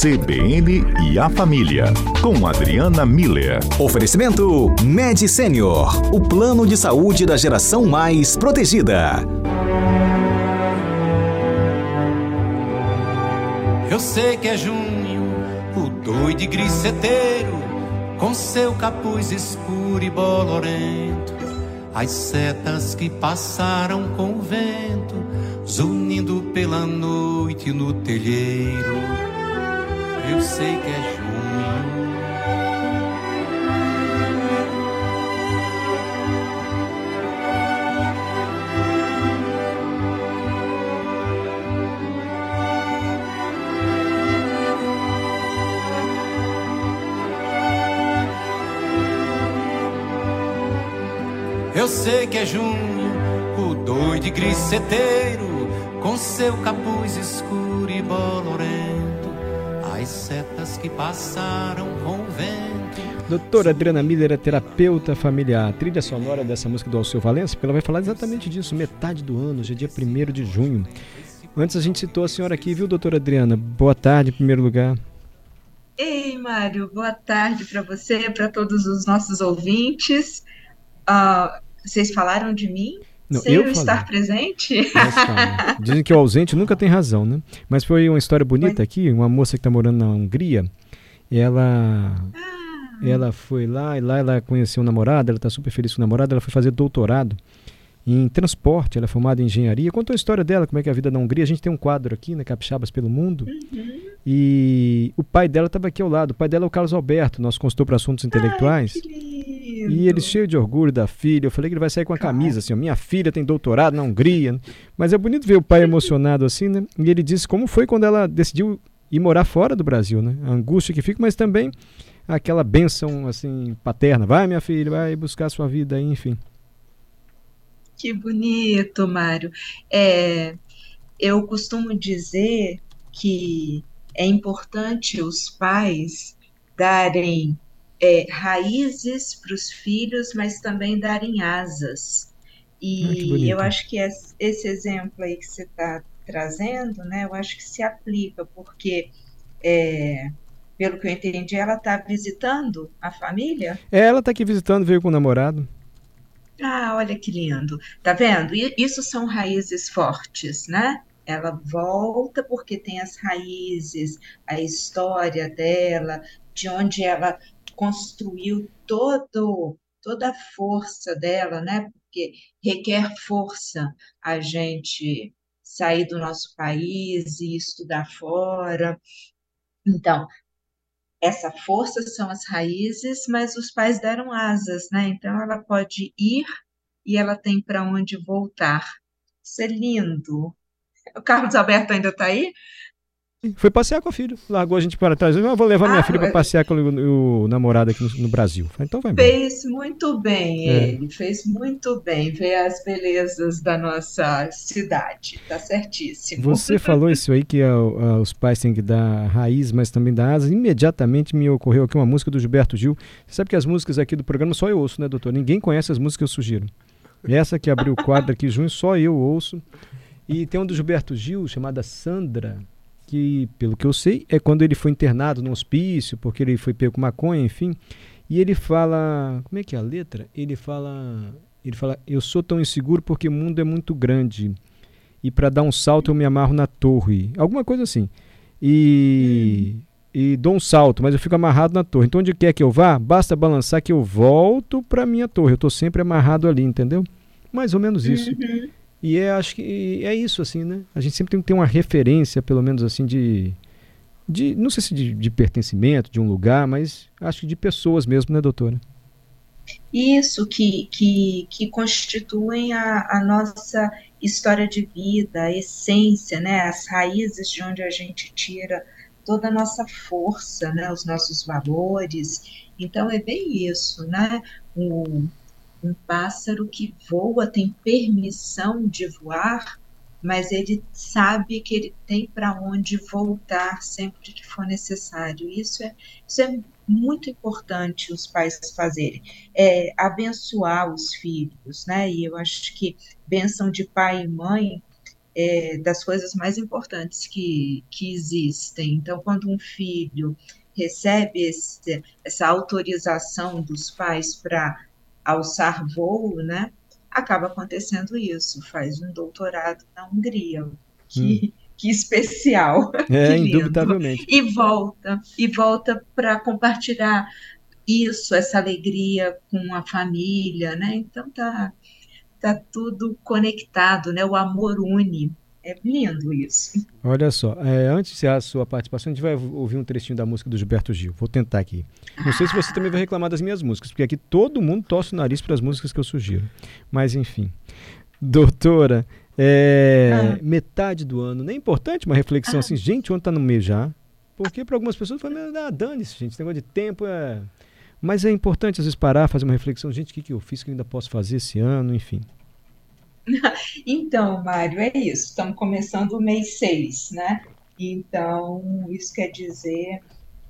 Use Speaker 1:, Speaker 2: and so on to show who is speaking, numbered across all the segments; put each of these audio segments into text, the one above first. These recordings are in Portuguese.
Speaker 1: CBN e a Família, com Adriana Miller.
Speaker 2: Oferecimento Med Senior, o plano de saúde da geração mais protegida.
Speaker 3: Eu sei que é junho, o doido e griceteiro, com seu capuz escuro e bolorento. As setas que passaram com o vento, zunindo pela noite no telheiro. Eu sei que é junho. Eu sei que é junho, o doido griceteiro, com seu capuz escuro e bolorento, que passaram com o vento.
Speaker 4: Doutora Adriana Miller é terapeuta familiar. A trilha sonora dessa música do Alceu Valença, porque ela vai falar exatamente disso, metade do ano, hoje é dia 1 de junho. Antes a gente citou a senhora aqui, viu, doutora Adriana? Boa tarde, em primeiro lugar.
Speaker 5: Ei, Mário, boa tarde para você, para todos os nossos ouvintes. Uh, vocês falaram de mim?
Speaker 4: Não,
Speaker 5: Sem
Speaker 4: eu
Speaker 5: estar presente?
Speaker 4: Calma. Dizem que o ausente nunca tem razão, né? Mas foi uma história bonita aqui, uma moça que está morando na Hungria, ela ela foi lá e lá ela conheceu o namorado, ela está super feliz com o namorado, ela foi fazer doutorado em transporte, ela é formada em engenharia. Contou a história dela, como é que é a vida na Hungria. A gente tem um quadro aqui, né, Capixabas pelo Mundo. E o pai dela estava aqui ao lado. O pai dela é o Carlos Alberto, nosso consultor para assuntos intelectuais.
Speaker 5: Que lindo.
Speaker 4: E ele cheio de orgulho da filha. Eu falei que ele vai sair com a camisa, assim, ó, minha filha tem doutorado na Hungria. Mas é bonito ver o pai emocionado assim, né? E ele disse como foi quando ela decidiu ir morar fora do Brasil, né? A angústia que fica, mas também aquela bênção, assim, paterna. Vai, minha filha, vai buscar a sua vida enfim.
Speaker 5: Que bonito, Mário. É, eu costumo dizer que é importante os pais darem é, raízes para os filhos, mas também darem asas.
Speaker 4: Ah.
Speaker 5: E eu acho que es- esse exemplo aí que você está trazendo, né, eu acho que se aplica, porque, é, pelo que eu entendi, ela está visitando a família?
Speaker 4: É, ela tá aqui visitando, veio com o namorado.
Speaker 5: Ah, olha que lindo. Tá vendo? Isso são raízes fortes, né? Ela volta porque tem as raízes, a história dela, de onde ela construiu todo, toda a força dela, né? Porque requer força a gente sair do nosso país e estudar fora. Então, essa força são as raízes, mas os pais deram asas, né? Então ela pode ir e ela tem para onde voltar. Isso é lindo. O Carlos Alberto ainda está aí?
Speaker 4: Foi passear com a filha. Largou a gente para trás. Eu vou levar minha
Speaker 5: Ah,
Speaker 4: filha para
Speaker 5: é.
Speaker 4: passear com o, o namorado aqui no, no Brasil. Falei, então vai embora.
Speaker 5: Fez muito bem
Speaker 4: É.
Speaker 5: ele, fez muito bem ver as belezas da nossa cidade. Tá certíssimo.
Speaker 4: Você falou isso aí que ah, ah, os pais têm que dar raiz, mas também dar asa. Imediatamente me ocorreu aqui uma música do Gilberto Gil. Você sabe que as músicas aqui do programa só eu ouço, né, doutor? Ninguém conhece as músicas que eu sugiro. Essa que abriu o quadro aqui junho, só eu ouço. E tem um do Gilberto Gil chamada Sandra, que, pelo que eu sei, é quando ele foi internado no hospício, porque ele foi pego com maconha, enfim. E ele fala. Como é que é a letra? Ele fala. Ele fala: Eu sou tão inseguro porque o mundo é muito grande. E para dar um salto eu me amarro na torre. Alguma coisa assim. E. E dou um salto, mas eu fico amarrado na torre. Então, onde quer que eu vá, basta balançar que eu volto para minha torre. Eu estou sempre amarrado ali, entendeu? Mais ou menos isso. E é, acho que é isso, assim, né? A gente sempre tem que ter uma referência, pelo menos assim, de. de não sei se de, de pertencimento, de um lugar, mas acho que de pessoas mesmo, né, doutora?
Speaker 5: Isso que, que, que constituem a, a nossa história de vida, a essência, né? As raízes de onde a gente tira toda a nossa força, né? Os nossos valores. Então é bem isso, né? Um, um pássaro que voa tem permissão de voar, mas ele sabe que ele tem para onde voltar sempre que for necessário. Isso é, isso é muito importante os pais fazerem, é abençoar os filhos, né? E eu acho que bênção de pai e mãe é, das coisas mais importantes que, que existem. Então, quando um filho recebe esse, essa autorização dos pais para alçar voo, né, acaba acontecendo isso, faz um doutorado na Hungria. Que, hum. que especial.
Speaker 4: É, indubitavelmente.
Speaker 5: E volta, e volta para compartilhar isso, essa alegria com a família, né? Então tá, tá tudo conectado, né? O amor une. É lindo isso.
Speaker 4: Olha só, é, antes de a sua participação, a gente vai ouvir um trechinho da música do Gilberto Gil. Vou tentar aqui. Não sei se você também vai reclamar das minhas músicas, porque aqui todo mundo torce o nariz para as músicas que eu sugiro. Mas enfim. Doutora, é, ah. metade do ano, nem é importante uma reflexão ah. assim, gente, onde está no mês já? Porque para algumas pessoas foi meio, ah, dane-se, gente, esse negócio de tempo é. Mas é importante às vezes parar, fazer uma reflexão, gente, o que, que eu fiz que eu ainda posso fazer esse ano, enfim.
Speaker 5: Então, Mário, é isso. Estamos começando o mês 6, né? Então, isso quer dizer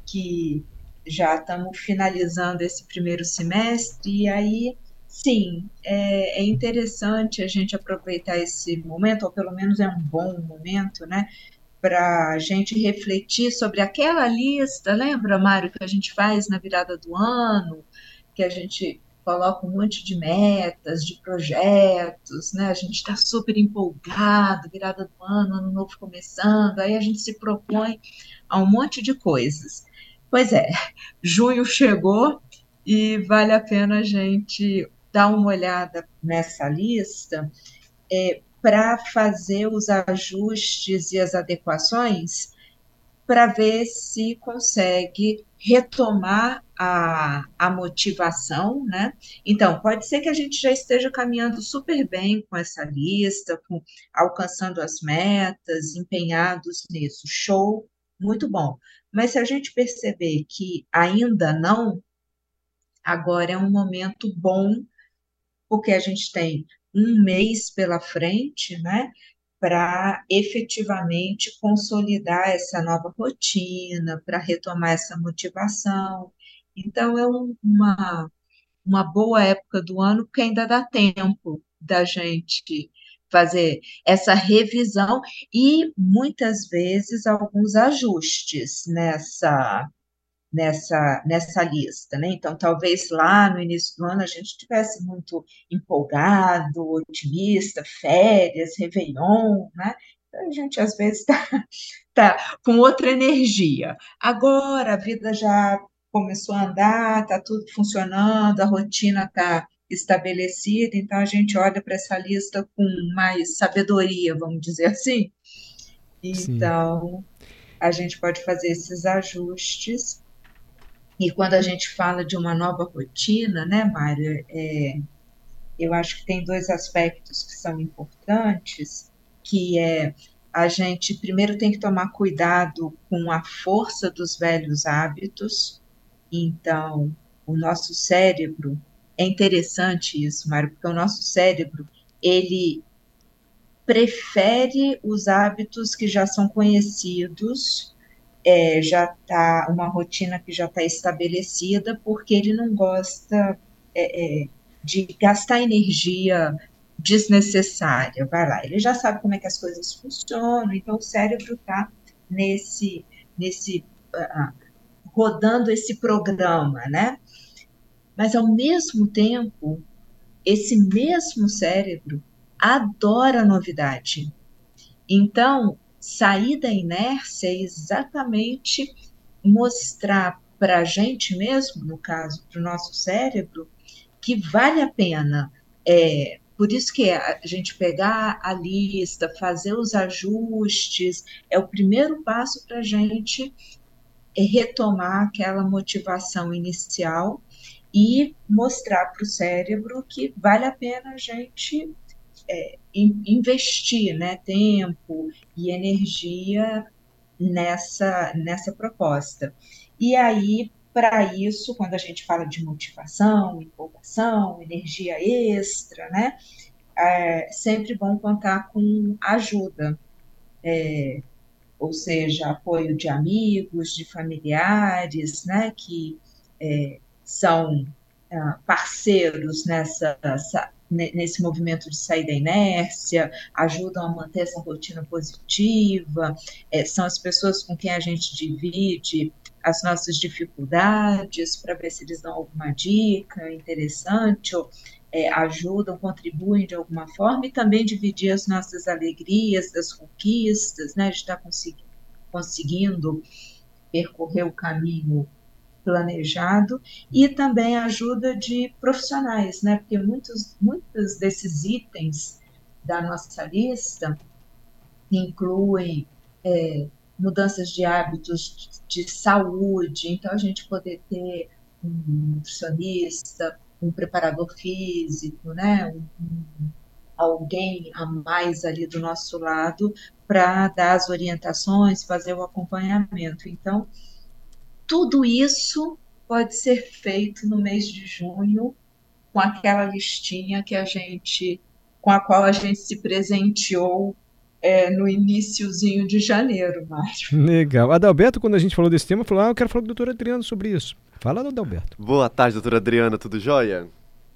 Speaker 5: que já estamos finalizando esse primeiro semestre, e aí, sim, é, é, interessante a gente aproveitar esse momento, ou pelo menos é um bom momento, né? Para a gente refletir sobre aquela lista, lembra, Mário, que a gente faz na virada do ano, que a gente coloca um monte de metas, de projetos, né? A gente está super empolgado, virada do ano, ano novo começando, aí a gente se propõe a um monte de coisas. Pois é, junho chegou e vale a pena a gente dar uma olhada nessa lista é, para fazer os ajustes e as adequações para ver se consegue retomar a, a motivação, né? Então, pode ser que a gente já esteja caminhando super bem com essa lista, com, alcançando as metas, empenhados nisso. Show, muito bom. Mas se a gente perceber que ainda não, agora é um momento bom, porque a gente tem um mês pela frente, né? para efetivamente consolidar essa nova rotina, para retomar essa motivação. Então, é um, uma, uma boa época do ano, porque ainda dá tempo da gente fazer essa revisão e muitas vezes alguns ajustes nessa nessa, nessa lista, né? Então, talvez lá no início do ano a gente estivesse muito empolgado, otimista, férias, Réveillon, né? Então, a gente às vezes está tá com outra energia. Agora a vida já começou a andar, está tudo funcionando, a rotina está estabelecida, então a gente olha para essa lista com mais sabedoria, vamos dizer assim. Então, Sim. a gente pode fazer esses ajustes e quando a gente fala de uma nova rotina, né, Mário, é, eu acho que tem dois aspectos que são importantes, que é a gente primeiro tem que tomar cuidado com a força dos velhos hábitos. Então, o nosso cérebro é interessante isso, Mário, porque o nosso cérebro ele prefere os hábitos que já são conhecidos é, já está uma rotina que já está estabelecida, porque ele não gosta é, é, de gastar energia desnecessária. Vai lá, ele já sabe como é que as coisas funcionam, então o cérebro está nesse, nesse uh, rodando esse programa, né? Mas ao mesmo tempo, esse mesmo cérebro adora novidade. Então, sair da inércia é exatamente mostrar para a gente mesmo, no caso, para o nosso cérebro, que vale a pena. É, por isso que a gente pegar a lista, fazer os ajustes, é o primeiro passo para a gente retomar aquela motivação inicial e mostrar para o cérebro que vale a pena a gente é, investir né, tempo e energia nessa, nessa proposta. E aí, para isso, quando a gente fala de motivação, empolgação, energia extra, né, é sempre bom contar com ajuda, é, ou seja, apoio de amigos, de familiares, né, que é, são ah, parceiros nessa nesse movimento de sair da inércia, ajudam a manter essa rotina positiva, é, são as pessoas com quem a gente divide as nossas dificuldades para ver se eles dão alguma dica interessante ou é, ajudam, contribuem de alguma forma e também dividir as nossas alegrias, das conquistas, né, de estar consegui conseguindo percorrer o caminho planejado e também ajuda de profissionais, né? Porque muitos, muitos desses itens da nossa lista incluem é, mudanças de hábitos de, de saúde, então a gente poder ter um nutricionista, um preparador físico, né? Um, alguém a mais ali do nosso lado para dar as orientações, fazer o acompanhamento. Então, tudo isso pode ser feito no mês de junho com aquela listinha que a gente, com a qual a gente se presenteou é, no iníciozinho de janeiro, Mário.
Speaker 4: Legal. Adalberto, quando a gente falou desse tema, falou: Ah, eu quero falar com o doutor Adriano sobre isso. Fala, Adalberto.
Speaker 6: Boa tarde, doutora Adriana, tudo jóia?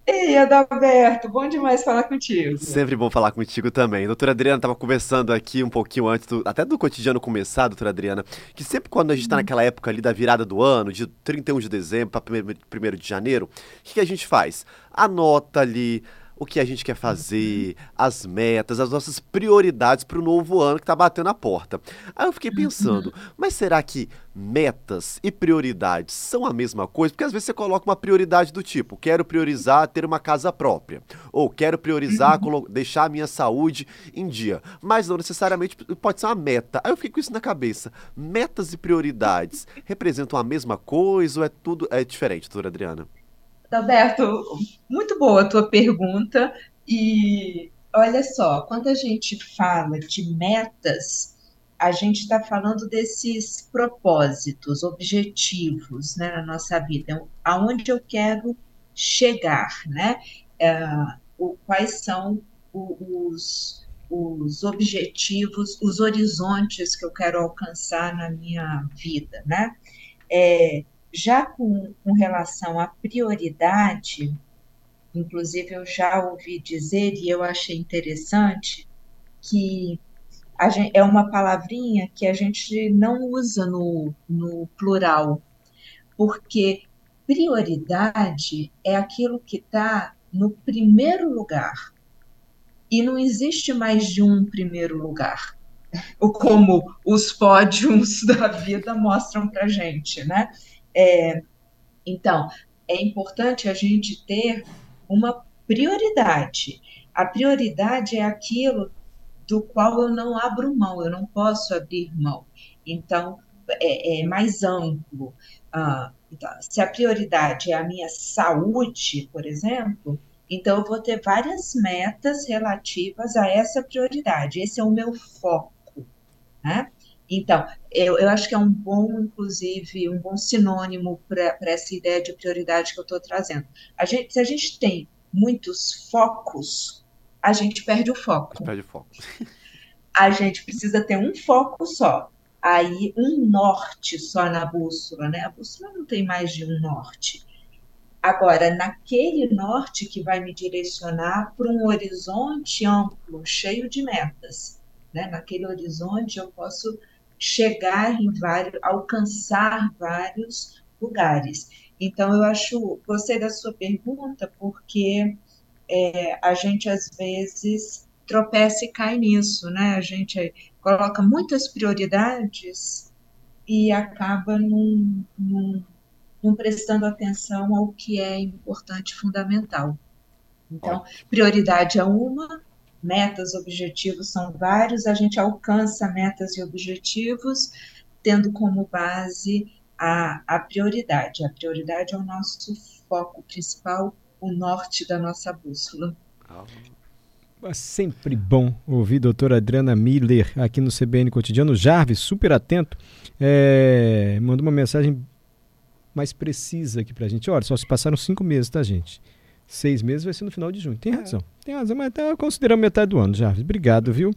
Speaker 5: Ei, Adalberto, bom demais falar contigo.
Speaker 6: Sempre bom falar contigo também. Doutora Adriana estava conversando aqui um pouquinho antes, do, até do cotidiano começar, doutora Adriana, que sempre quando a gente está naquela época ali da virada do ano, de 31 de dezembro para 1 de janeiro, o que, que a gente faz? Anota ali o que a gente quer fazer, as metas, as nossas prioridades para o novo ano que está batendo a porta. Aí eu fiquei pensando, mas será que metas e prioridades são a mesma coisa? Porque às vezes você coloca uma prioridade do tipo, quero priorizar ter uma casa própria, ou quero priorizar deixar a minha saúde em dia, mas não necessariamente pode ser uma meta. Aí eu fiquei com isso na cabeça. Metas e prioridades representam a mesma coisa ou é tudo é diferente, doutora Adriana?
Speaker 5: Alberto, muito boa a tua pergunta. E olha só, quando a gente fala de metas, a gente está falando desses propósitos, objetivos né, na nossa vida, então, aonde eu quero chegar, né? É, o, quais são os, os objetivos, os horizontes que eu quero alcançar na minha vida, né? É, já com, com relação à prioridade, inclusive eu já ouvi dizer, e eu achei interessante, que gente, é uma palavrinha que a gente não usa no, no plural, porque prioridade é aquilo que está no primeiro lugar. E não existe mais de um primeiro lugar. Como os pódios da vida mostram para gente, né? É, então, é importante a gente ter uma prioridade. A prioridade é aquilo do qual eu não abro mão, eu não posso abrir mão. Então, é, é mais amplo. Ah, então, se a prioridade é a minha saúde, por exemplo, então eu vou ter várias metas relativas a essa prioridade. Esse é o meu foco. Né? Então, eu, eu acho que é um bom, inclusive, um bom sinônimo para essa ideia de prioridade que eu estou trazendo. A gente, se a gente tem muitos focos, a gente perde o foco.
Speaker 6: Perde o foco.
Speaker 5: a gente precisa ter um foco só. Aí, um norte só na bússola, né? A bússola não tem mais de um norte. Agora, naquele norte que vai me direcionar para um horizonte amplo, cheio de metas. Né? Naquele horizonte eu posso chegar em vários, alcançar vários lugares. Então, eu acho, gostei da sua pergunta, porque é, a gente às vezes tropeça e cai nisso, né? A gente coloca muitas prioridades e acaba não, não, não prestando atenção ao que é importante e fundamental. Então, prioridade é uma, metas, objetivos são vários, a gente alcança metas e objetivos tendo como base a, a prioridade. A prioridade é o nosso foco principal, o norte da nossa bússola.
Speaker 4: É sempre bom ouvir a doutora Adriana Miller aqui no CBN Cotidiano. Jarvis, super atento, é, mandou uma mensagem mais precisa aqui pra gente. Olha, só se passaram cinco meses, tá, gente? Seis meses vai ser no final de junho. Tem é. razão. Tem razão, mas tá considerando metade do ano já. Obrigado, viu?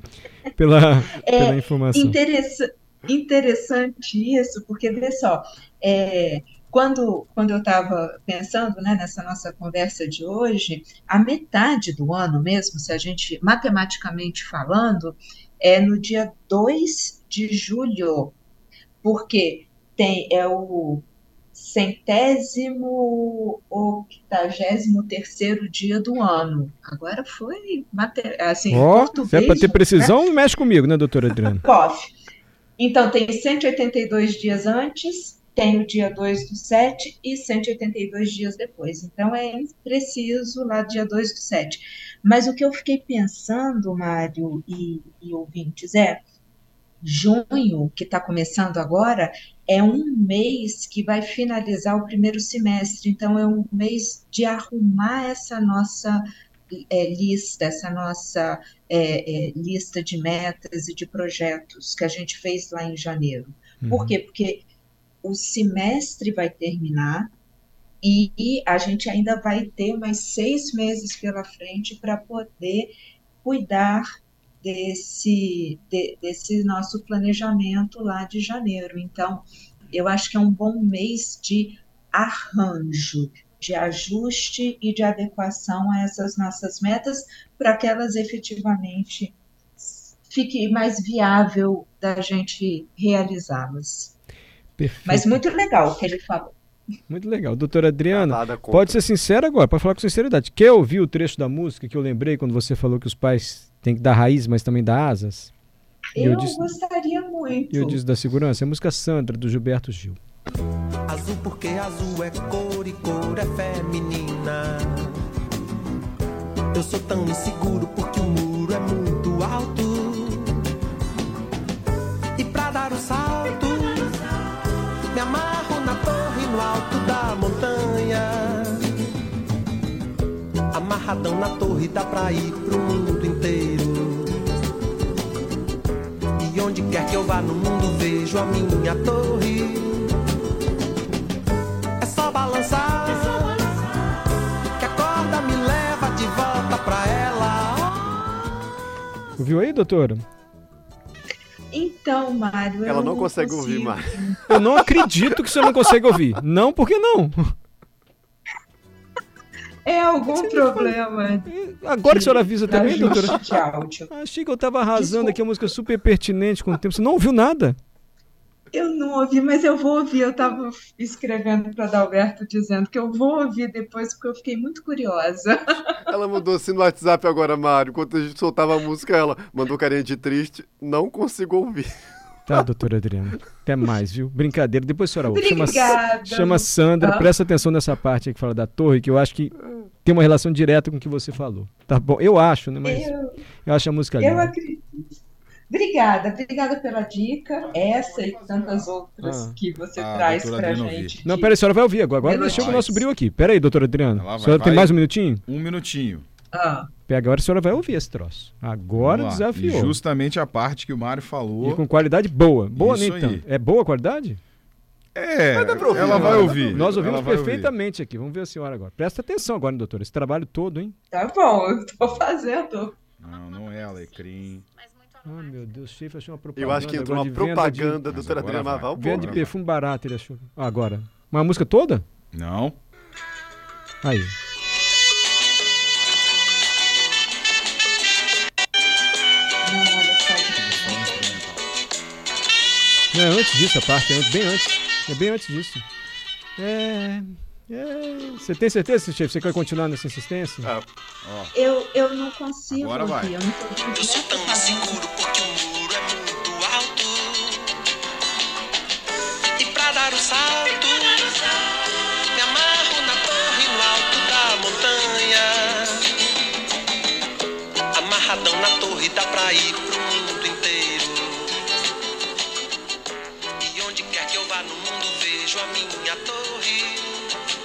Speaker 4: Pela, é, pela informação.
Speaker 5: Interessa, interessante isso, porque vê só, é, quando, quando eu estava pensando né, nessa nossa conversa de hoje, a metade do ano mesmo, se a gente, matematicamente falando, é no dia 2 de julho, porque tem, é o centésimo octagésimo terceiro dia do ano. Agora foi assim,
Speaker 4: oh, português. Se é para ter precisão, né? mexe comigo, né, doutora Adriana?
Speaker 5: Cof. Então, tem 182 dias antes, tem o dia 2 do 7 e 182 dias depois. Então, é preciso lá dia 2 do 7. Mas o que eu fiquei pensando, Mário e, e ouvintes, é junho, que está começando agora, é um mês que vai finalizar o primeiro semestre. Então, é um mês de arrumar essa nossa é, lista, essa nossa é, é, lista de metas e de projetos que a gente fez lá em janeiro. Uhum. Por quê? Porque o semestre vai terminar e, e a gente ainda vai ter mais seis meses pela frente para poder cuidar desse, de, desse nosso planejamento lá de janeiro. Então, eu acho que é um bom mês de arranjo, de ajuste e de adequação a essas nossas metas para que elas efetivamente fique mais viável da gente realizá-las. Mas muito legal o que ele falou.
Speaker 4: Muito legal. Doutora Adriana, pode ser sincera agora, pode falar com sinceridade. Quer ouvir o trecho da música que eu lembrei quando você falou que os pais têm que dar raiz, mas também dar asas?
Speaker 5: Eu, eu disse, gostaria muito.
Speaker 4: Eu disse da segurança. É a música Sandra, do Gilberto Gil.
Speaker 7: Azul porque azul é cor e cor é feminina. Eu sou tão inseguro porque o muro é muito alto. E pra dar o salto, me amarro na torre no alto da montanha. Amarradão na torre dá pra ir pro mundo inteiro. Onde quer que eu vá no mundo vejo a minha torre balançar. Que a corda me leva de volta pra ela.
Speaker 4: Ouviu aí, doutora?
Speaker 5: Então, Mário.
Speaker 6: Ela não, não consegue consigo. ouvir, Mário.
Speaker 4: Eu não acredito que você não consegue ouvir. Não, por que não?
Speaker 5: É algum problema.
Speaker 4: Agora que a senhora avisa também, doutora? Achei que eu estava arrasando Desculpa. aqui a música super pertinente com o tempo. Você não ouviu nada?
Speaker 5: Eu não ouvi, mas eu vou ouvir. Eu estava escrevendo para Adalberto dizendo que eu vou ouvir depois, porque eu fiquei muito curiosa.
Speaker 6: Ela mandou assim no WhatsApp agora, Mário. Enquanto a gente soltava a música, ela mandou carinha de triste. Não consigo ouvir.
Speaker 4: Tá, doutora Adriana. Até mais, viu? Brincadeira. Depois a senhora ouve. Chama, chama Sandra. Ah. Presta atenção nessa parte aí que fala da torre, que eu acho que tem uma relação direta com o que você falou. Tá bom? Eu acho, né? Mas eu, eu acho a música linda.
Speaker 5: Eu acredito. Obrigada, obrigada pela dica, essa e tantas outras ah. que você ah, traz pra gente.
Speaker 4: De... Não, peraí, a senhora vai ouvir agora. Agora mexeu com o nosso brilho aqui. Peraí, doutora Adriana. Vai, a senhora vai, tem mais um minutinho?
Speaker 8: Um minutinho.
Speaker 5: Ah.
Speaker 4: Pega agora, a senhora vai ouvir esse troço. Agora desafiou.
Speaker 8: E justamente a parte que o Mário falou.
Speaker 4: E com qualidade boa. Boa nem tanto. É boa a qualidade?
Speaker 8: É, ouvir, ela vai ouvir.
Speaker 4: Nós ouvimos perfeitamente ouvir. aqui. Vamos ver a senhora agora. Presta atenção agora, doutora. Esse trabalho todo, hein?
Speaker 5: Tá bom, eu tô fazendo.
Speaker 8: Não, não é alecrim.
Speaker 4: Oh, meu Deus, Schaefer achou uma propaganda.
Speaker 6: Eu acho que entrou uma propaganda do Doutora Adriana Maval.
Speaker 4: Venda de perfume barato, ele achou. Ah, agora. Uma música toda?
Speaker 8: Não.
Speaker 4: Aí. Não, é antes disso a parte, é bem antes. É bem antes disso. É. É, você tem certeza, chefe? Você quer continuar nessa insistência? Ah,
Speaker 5: eu, eu não consigo
Speaker 8: Agora vai.
Speaker 7: Eu, não eu sou tão inseguro porque o muro é muito alto. E pra dar o salto, me amarro na torre no alto da montanha. Amarradão na torre dá pra ir pro torre.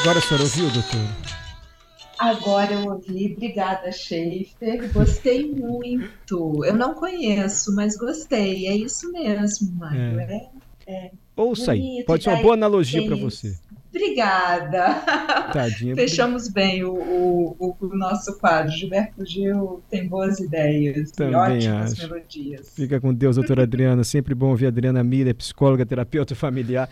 Speaker 4: Agora a senhora ouviu, doutor?
Speaker 5: Agora eu ouvi. Obrigada, Schaefer. Gostei muito. Eu não conheço, mas gostei. É isso mesmo, Mário. É.
Speaker 4: É, é Ouça aí. Pode ser uma boa analogia para você.
Speaker 5: Obrigada. Obrigada.
Speaker 4: Tadinha.
Speaker 5: Fechamos bem o, o, o nosso quadro. Gilberto Gil tem boas ideias
Speaker 4: Também
Speaker 5: e ótimas
Speaker 4: acho.
Speaker 5: melodias.
Speaker 4: Fica com Deus, doutora Adriana. Sempre bom ouvir a Adriana Mira, psicóloga, terapeuta familiar.